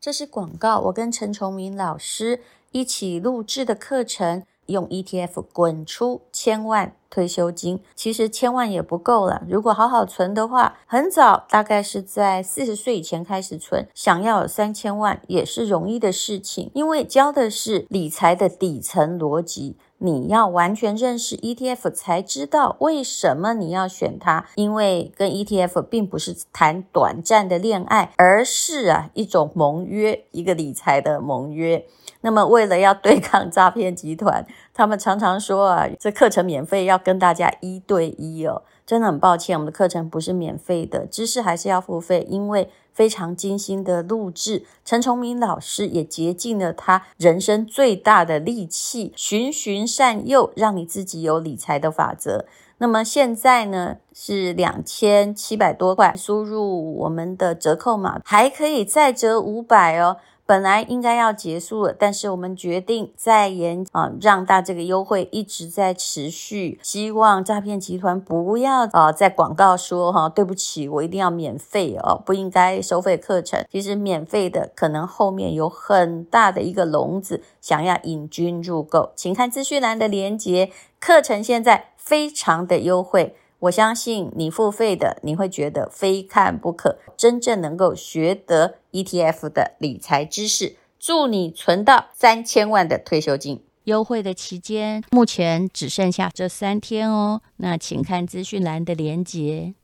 这是广告。我跟陈崇明老师一起录制的课程，用 ETF 滚出千万退休金。其实千万也不够了，如果好好存的话，很早，大概是在四十岁以前开始存，想要有三千万也是容易的事情。因为教的是理财的底层逻辑。你要完全认识 ETF 才知道为什么你要选它，因为跟 ETF 并不是谈短暂的恋爱，而是啊一种盟约，一个理财的盟约。那么为了要对抗诈骗集团，他们常常说啊，这课程免费，要跟大家一对一哦。真的很抱歉，我们的课程不是免费的，知识还是要付费，因为非常精心的录制。陈崇明老师也竭尽了他人生最大的力气，循循善诱，让你自己有理财的法则。那么现在呢，是两千七百多块，输入我们的折扣码，还可以再折五百哦。本来应该要结束了，但是我们决定再延啊，让大这个优惠一直在持续。希望诈骗集团不要啊，在广告说哈，对不起，我一定要免费哦，不应该收费课程。其实免费的可能后面有很大的一个笼子，想要引君入购，请看资讯栏的连接，课程现在非常的优惠。我相信你付费的，你会觉得非看不可，真正能够学得 ETF 的理财知识，祝你存到三千万的退休金。优惠的期间，目前只剩下这三天哦。那请看资讯栏的连结。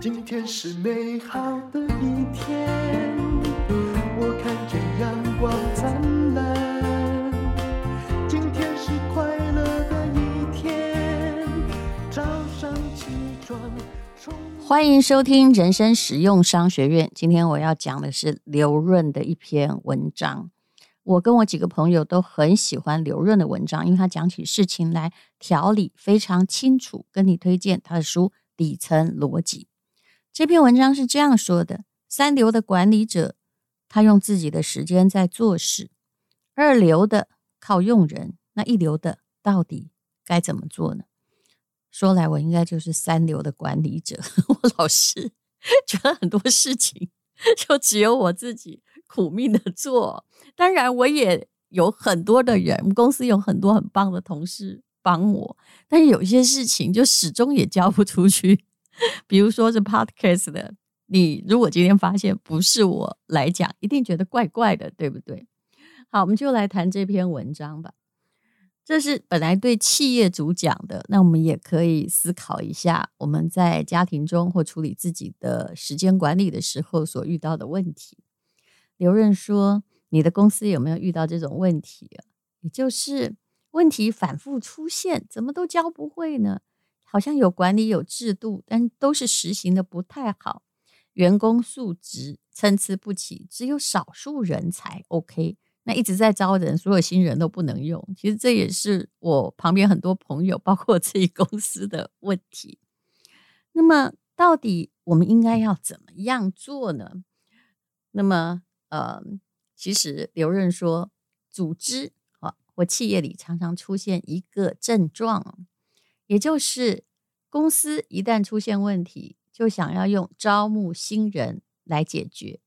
今天是美好的一天，欢迎收听人生实用商学院。今天我要讲的是刘润的一篇文章。我跟我几个朋友都很喜欢刘润的文章，因为他讲起事情来条理非常清楚。跟你推荐他的书《底层逻辑》。这篇文章是这样说的：三流的管理者，他用自己的时间在做事；二流的靠用人，那一流的到底该怎么做呢？说来，我应该就是三流的管理者。我老是觉得很多事情就只有我自己苦命的做。当然，我也有很多的人，我们公司有很多很棒的同事帮我。但有些事情就始终也交不出去。比如说是 podcast 的，你如果今天发现不是我来讲，一定觉得怪怪的，对不对？好，我们就来谈这篇文章吧。这是本来对企业主讲的，那我们也可以思考一下，我们在家庭中或处理自己的时间管理的时候所遇到的问题。刘润说：“你的公司有没有遇到这种问题？也就是问题反复出现，怎么都教不会呢？好像有管理有制度，但都是实行的不太好，员工素质参差不齐，只有少数人才 OK。”那一直在招人，所有新人都不能用。其实这也是我旁边很多朋友，包括我自己公司的问题。那么，到底我们应该要怎么样做呢？那么，呃，其实刘润说，组织啊或企业里常常出现一个症状，也就是公司一旦出现问题，就想要用招募新人来解决，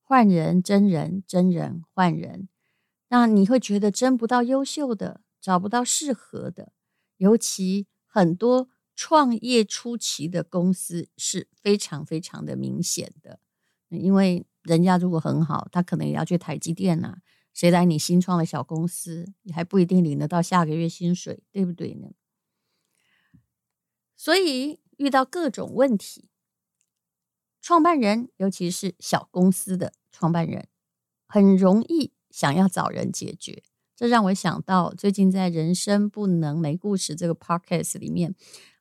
换人真人，真人换人。那你会觉得争不到优秀的，找不到适合的，尤其很多创业初期的公司是非常非常的明显的，因为人家如果很好，他可能也要去台积电呐，谁来你新创的小公司，你还不一定领得到下个月薪水，对不对呢？所以遇到各种问题，创办人，尤其是小公司的创办人，很容易。想要找人解决，这让我想到最近在《人生不能没故事》这个 podcast 里面，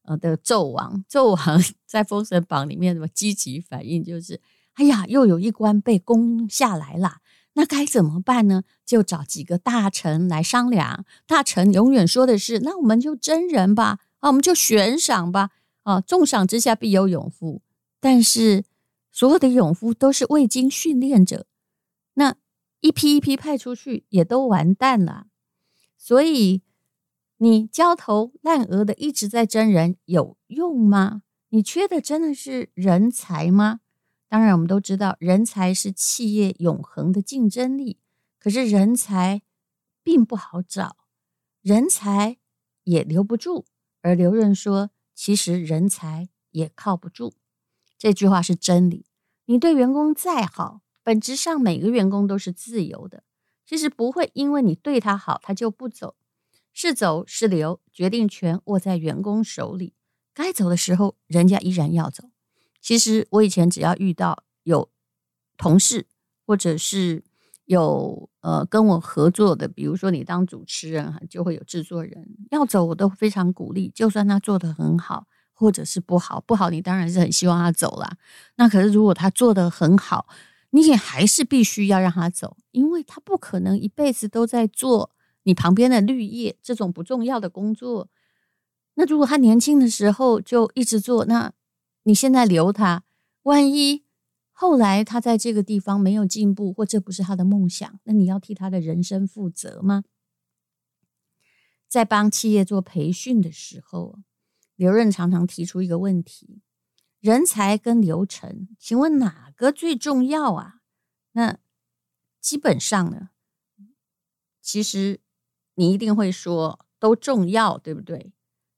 呃的纣王，纣王 在封神榜里面的积极反应就是，哎呀，又有一关被攻下来了，那该怎么办呢？就找几个大臣来商量。大臣永远说的是，那我们就真人吧，啊，我们就悬赏吧，啊，重赏之下必有勇夫。但是所有的勇夫都是未经训练者，那。一批一批派出去也都完蛋了，所以你焦头烂额的一直在征人有用吗？你缺的真的是人才吗？当然，我们都知道，人才是企业永恒的竞争力。可是，人才并不好找，人才也留不住。而刘润说，其实人才也靠不住。这句话是真理。你对员工再好，本质上每个员工都是自由的。其实不会因为你对他好，他就不走。是走是留，决定权握在员工手里。该走的时候，人家依然要走。其实我以前只要遇到有同事，或者是有呃跟我合作的，比如说你当主持人，就会有制作人要走，我都非常鼓励。就算他做得很好，或者是不好，不好你当然是很希望他走啦。那可是如果他做得很好，你也还是必须要让他走，因为他不可能一辈子都在做你旁边的绿叶这种不重要的工作。那如果他年轻的时候就一直做，那你现在留他，万一后来他在这个地方没有进步，或这不是他的梦想，那你要替他的人生负责吗？在帮企业做培训的时候，刘润常常提出一个问题：人才跟流程，请问哪个最重要啊？那基本上呢，其实你一定会说都重要，对不对？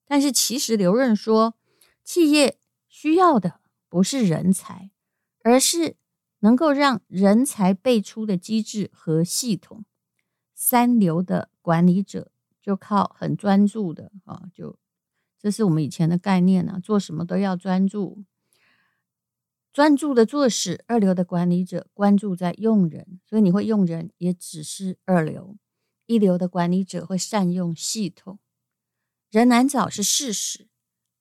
但是其实刘润说，企业。需要的不是人才，而是能够让人才辈出的机制和系统。三流的管理者就靠很专注的啊，就这是我们以前的概念呢，做什么都要专注，专注的做事。二流的管理者关注在用人，所以你会用人也只是二流。一流的管理者会善用系统，人难找是事实。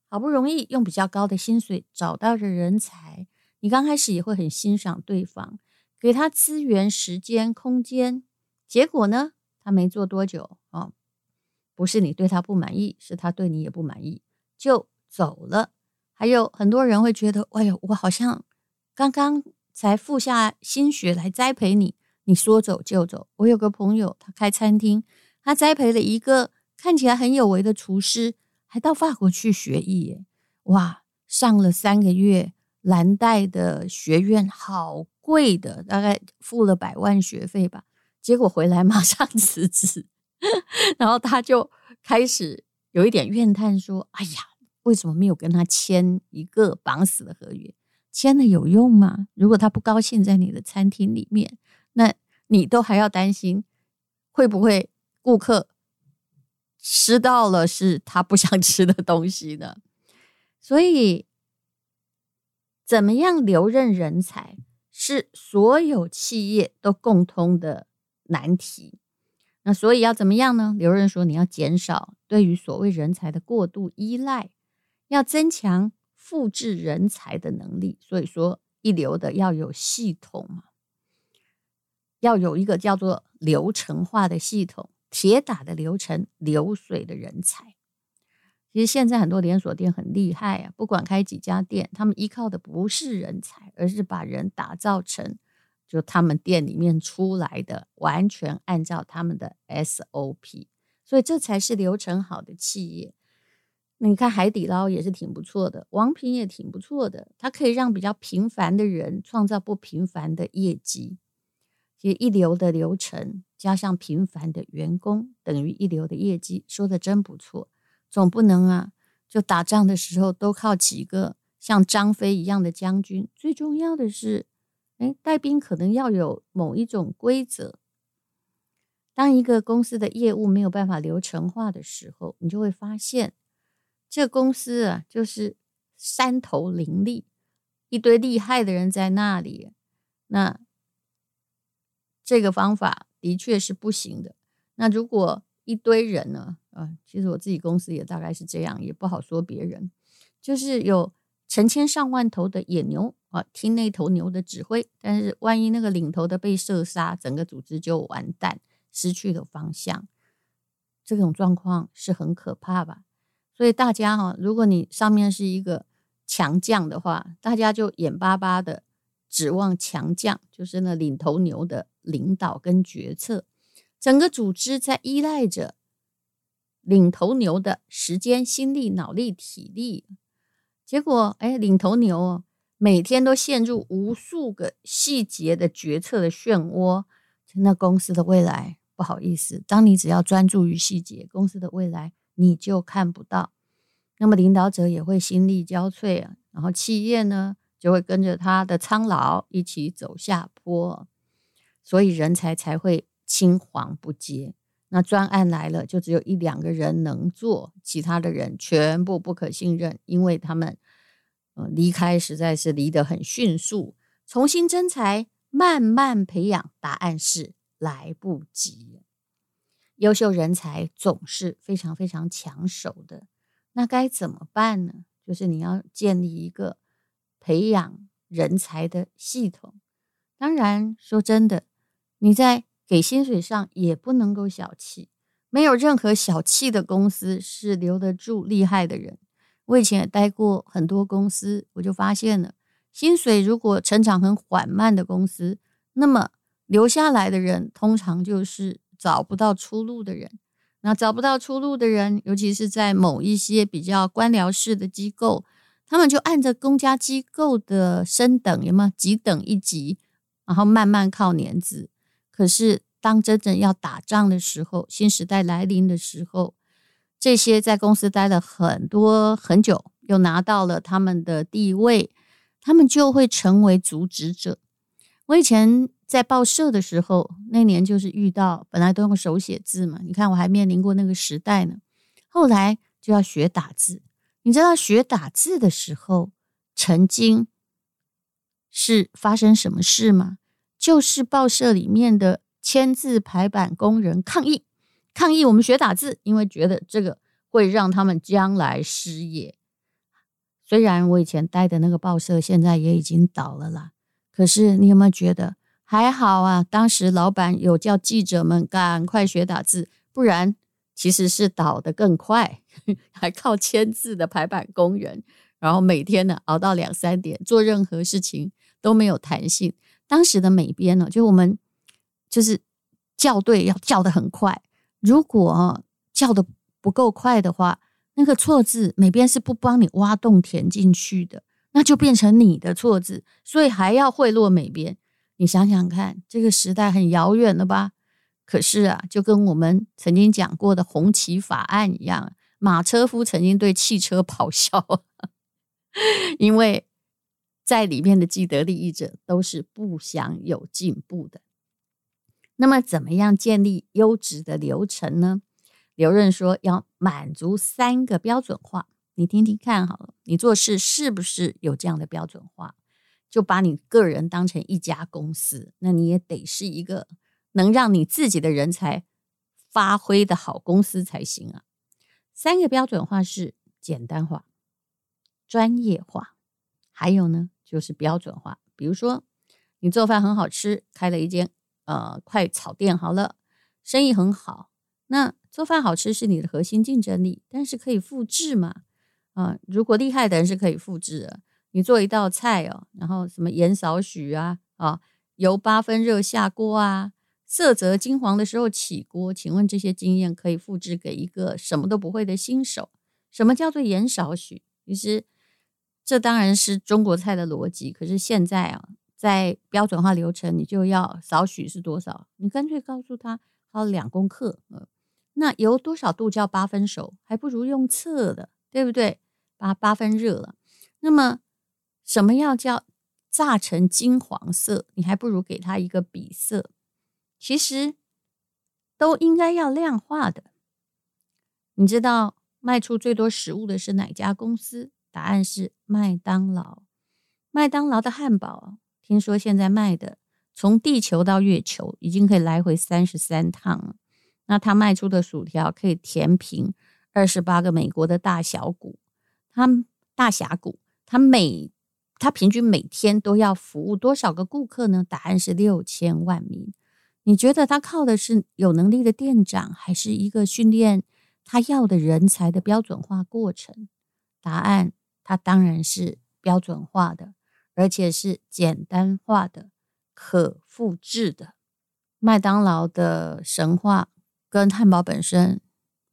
好不容易用比较高的薪水找到的人才，你刚开始也会很欣赏对方，给他资源、时间、空间。结果呢，他没做多久哦，不是你对他不满意，是他对你也不满意，就走了。还有很多人会觉得，哎呦，我好像刚刚才付下心血来栽培你，你说走就走。我有个朋友，他开餐厅，他栽培了一个看起来很有为的厨师。还到法国去学艺耶，哇！上了三个月蓝带的学院，好贵的，大概付了百万学费吧。结果回来马上 辞职，然后他就开始有一点怨叹，说：“哎呀，为什么没有跟他签一个绑死的合约？签了有用吗？如果他不高兴在你的餐厅里面，那你都还要担心会不会顾客。”吃到了是他不想吃的东西呢，所以怎么样留任人才是所有企业都共通的难题。那所以要怎么样呢？刘任说，你要减少对于所谓人才的过度依赖，要增强复制人才的能力。所以说，一流的要有系统嘛，要有一个叫做流程化的系统。铁打的流程，流水的人才。其实现在很多连锁店很厉害啊，不管开几家店，他们依靠的不是人才，而是把人打造成就他们店里面出来的，完全按照他们的 SOP。所以这才是流程好的企业。你看海底捞也是挺不错的，王品也挺不错的，它可以让比较平凡的人创造不平凡的业绩。其实一流的流程。加上平凡的员工等于一流的业绩，说的真不错。总不能啊，就打仗的时候都靠几个像张飞一样的将军。最重要的是，哎，带兵可能要有某一种规则。当一个公司的业务没有办法流程化的时候，你就会发现，这公司啊，就是山头林立，一堆厉害的人在那里。那这个方法。的确是不行的。那如果一堆人呢？啊，其实我自己公司也大概是这样，也不好说别人。就是有成千上万头的野牛啊，听那头牛的指挥，但是万一那个领头的被射杀，整个组织就完蛋，失去了方向。这种状况是很可怕吧？所以大家哈，如果你上面是一个强将的话，大家就眼巴巴的指望强将，就是那领头牛的。领导跟决策，整个组织在依赖着领头牛的时间、心力、脑力、体力。结果，哎，领头牛哦每天都陷入无数个细节的决策的漩涡，那公司的未来，不好意思，当你只要专注于细节，公司的未来你就看不到。那么领导者也会心力交瘁啊，然后企业呢就会跟着他的苍老一起走下坡，所以人才才会青黄不接。那专案来了，就只有一两个人能做，其他的人全部不可信任，因为他们呃离开实在是离得很迅速，重新征才、慢慢培养，答案是来不及。优秀人才总是非常非常抢手的，那该怎么办呢？就是你要建立一个培养人才的系统。当然，说真的，你在。给薪水上也不能够小气，没有任何小气的公司是留得住厉害的人。我以前也待过很多公司，我就发现了，薪水如果成长很缓慢的公司，那么留下来的人通常就是找不到出路的人。那找不到出路的人，尤其是在某一些比较官僚式的机构，他们就按着公家机构的升等，有没有几等一级，然后慢慢靠年资。可是，当真正要打仗的时候，新时代来临的时候，这些在公司待了很多很久，又拿到了他们的地位，他们就会成为阻止者。我以前在报社的时候，那年就是遇到，本来都用手写字嘛，你看我还面临过那个时代呢。后来就要学打字，你知道学打字的时候，曾经是发生什么事吗？就是报社里面的签字排版工人抗议，抗议我们学打字，因为觉得这个会让他们将来失业。虽然我以前待的那个报社现在也已经倒了啦，可是你有没有觉得还好啊？当时老板有叫记者们赶快学打字，不然其实是倒得更快，还靠签字的排版工人，然后每天呢熬到两三点，做任何事情都没有弹性。当时的美编呢，就我们就是校对要校得很快，如果校得不够快的话，那个错字美编是不帮你挖洞填进去的，那就变成你的错字，所以还要贿赂美编。你想想看，这个时代很遥远了吧？可是啊，就跟我们曾经讲过的红旗法案一样，马车夫曾经对汽车咆哮，因为。在里面的既得利益者都是不想有进步的。那么，怎么样建立优质的流程呢？刘润说要满足三个标准化，你听听看好了，你做事是不是有这样的标准化？就把你个人当成一家公司，那你也得是一个能让你自己的人才发挥的好公司才行啊。三个标准化是简单化、专业化，还有呢？就是标准化，比如说你做饭很好吃，开了一间呃快炒店，好了，生意很好。那做饭好吃是你的核心竞争力，但是可以复制嘛？啊、如果厉害的人是可以复制的。你做一道菜哦，然后什么盐少许啊，啊，油八分热下锅啊，色泽金黄的时候起锅。请问这些经验可以复制给一个什么都不会的新手？什么叫做盐少许？其实。这当然是中国菜的逻辑，可是现在啊，在标准化流程，你就要少许是多少？你干脆告诉他，好两公克，呃，那油多少度叫八分熟？还不如用测的，对不对？把八分热了，那么什么要叫炸成金黄色？你还不如给他一个比色，其实都应该要量化的。你知道卖出最多食物的是哪家公司？答案是麦当劳。麦当劳的汉堡，听说现在卖的从地球到月球已经可以来回三十三趟了。那他卖出的薯条可以填平二十八个美国的大小谷。他大峡谷，他每他平均每天都要服务多少个顾客呢？答案是六千万名。你觉得他靠的是有能力的店长，还是一个训练他要的人才的标准化过程？答案。它当然是标准化的，而且是简单化的、可复制的。麦当劳的神话跟汉堡本身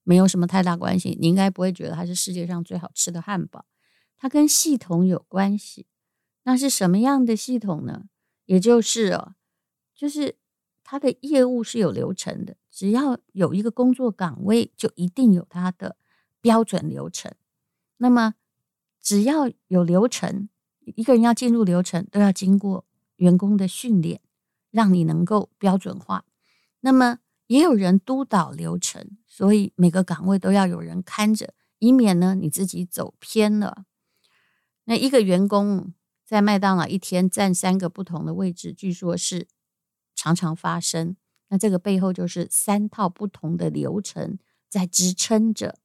没有什么太大关系，你应该不会觉得它是世界上最好吃的汉堡。它跟系统有关系。那是什么样的系统呢？也就是哦，就是它的业务是有流程的。只要有一个工作岗位，就一定有它的标准流程。那么，只要有流程，一个人要进入流程，都要经过员工的训练，让你能够标准化。那么，也有人督导流程，所以每个岗位都要有人看着，以免呢你自己走偏了。那一个员工。在麦当劳一天站三个不同的位置，据说是常常发生。那这个背后就是三套不同的流程在支撑着。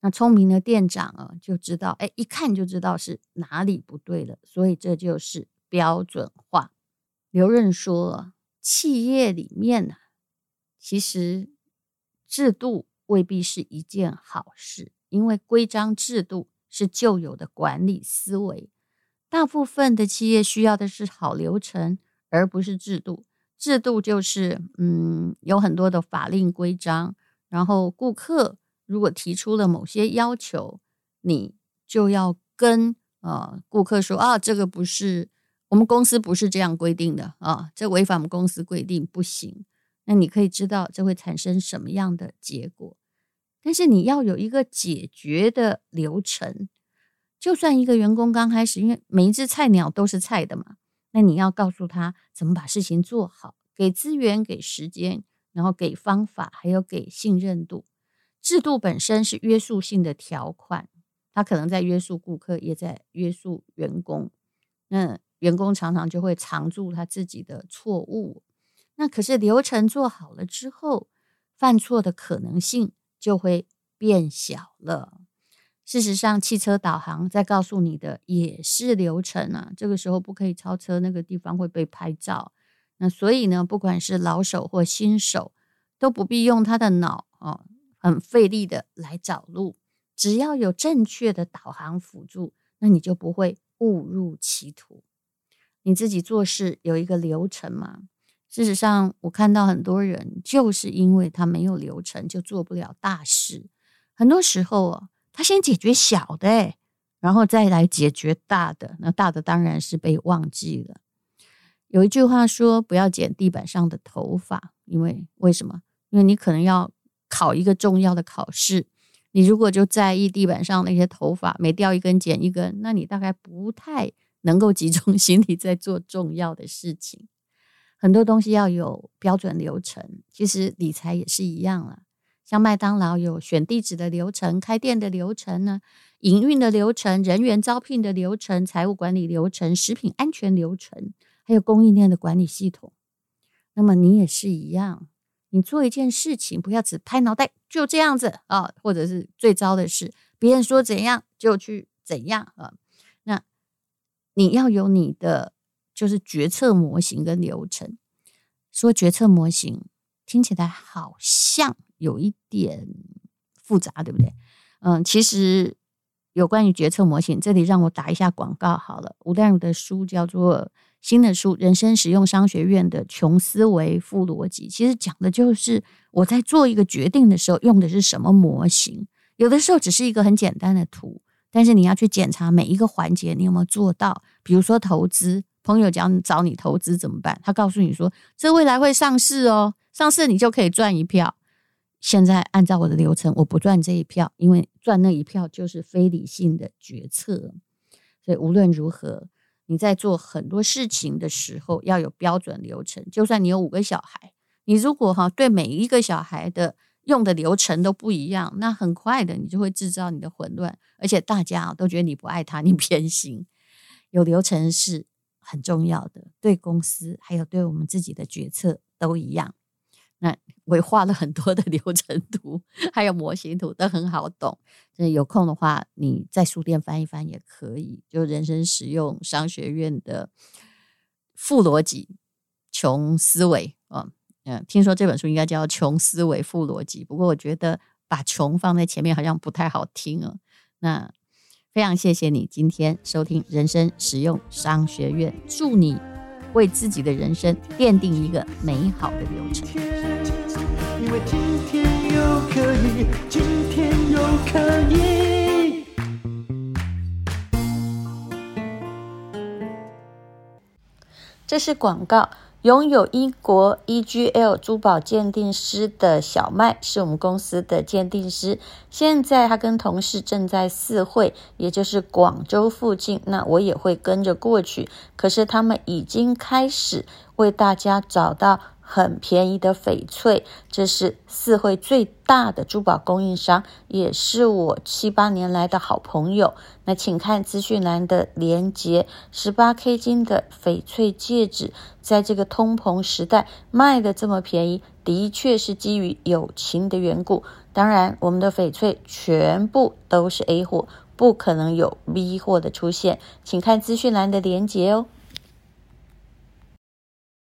那聪明的店长啊，就知道，哎，一看就知道是哪里不对了。所以这就是标准化。刘润说，企业里面呢，其实制度未必是一件好事，因为规章制度是旧有的管理思维。大部分的企业需要的是好流程，而不是制度。制度就是，嗯，有很多的法令规章，然后顾客如果提出了某些要求，你就要跟呃顾客说啊，这个不是我们公司不是这样规定的啊，这违反我们公司规定不行。那你可以知道这会产生什么样的结果，但是你要有一个解决的流程。就算一个员工刚开始，因为每一只菜鸟都是菜的嘛，那你要告诉他怎么把事情做好，给资源、给时间，然后给方法，还有给信任度。制度本身是约束性的条款，它可能在约束顾客，也在约束员工。那员工常常就会藏住他自己的错误。那可是流程做好了之后，犯错的可能性就会变小了。事实上，汽车导航在告诉你的也是流程啊。这个时候不可以超车，那个地方会被拍照。那所以呢，不管是老手或新手，都不必用他的脑哦，很费力的来找路。只要有正确的导航辅助，那你就不会误入歧途。你自己做事有一个流程吗？事实上，我看到很多人就是因为他没有流程，就做不了大事。很多时候啊。他先解决小的，然后再来解决大的。那大的当然是被忘记了。有一句话说：“不要剪地板上的头发。”因为为什么？因为你可能要考一个重要的考试，你如果就在意地板上那些头发，每掉一根剪一根，那你大概不太能够集中心力在做重要的事情。很多东西要有标准流程，其实理财也是一样了。像麦当劳有选地址的流程、开店的流程呢，营运的流程、人员招聘的流程、财务管理流程、食品安全流程，还有供应链的管理系统。那么你也是一样，你做一件事情不要只拍脑袋就这样子啊，或者是最糟的是别人说怎样就去怎样啊。那你要有你的就是决策模型跟流程。说决策模型听起来好像。有一点复杂，对不对？嗯，其实有关于决策模型，这里让我打一下广告好了。吴淡如的书叫做新的书《人生实用商学院的穷思维富逻辑》，其实讲的就是我在做一个决定的时候用的是什么模型。有的时候只是一个很简单的图，但是你要去检查每一个环节你有没有做到。比如说投资，朋友讲找你投资怎么办？他告诉你说这未来会上市哦，上市你就可以赚一票。现在按照我的流程，我不赚这一票，因为赚那一票就是非理性的决策。所以无论如何，你在做很多事情的时候要有标准流程。就算你有五个小孩，你如果哈对每一个小孩的用的流程都不一样，那很快的你就会制造你的混乱，而且大家都觉得你不爱他，你偏心。有流程是很重要的，对公司还有对我们自己的决策都一样。我画了很多的流程图，还有模型图，都很好懂。有空的话，你在书店翻一翻也可以。就人生实用商学院的富逻辑、穷思维啊，嗯，听说这本书应该叫《穷思维富逻辑》，不过我觉得把“穷”放在前面好像不太好听哦。那非常谢谢你今天收听人生实用商学院，祝你为自己的人生奠定一个美好的流程。因为今天又可以，今天又可以。这是广告。拥有英国 EGL 珠宝鉴定师的小麦是我们公司的鉴定师，现在他跟同事正在四会，也就是广州附近，那我也会跟着过去。可是他们已经开始为大家找到。很便宜的翡翠，这是四会最大的珠宝供应商，也是我七八年来的好朋友。那请看资讯栏的连接，十八 K 金的翡翠戒指，在这个通膨时代卖得这么便宜，的确是基于友情的缘故。当然，我们的翡翠全部都是 A 货，不可能有 B 货的出现，请看资讯栏的连接哦。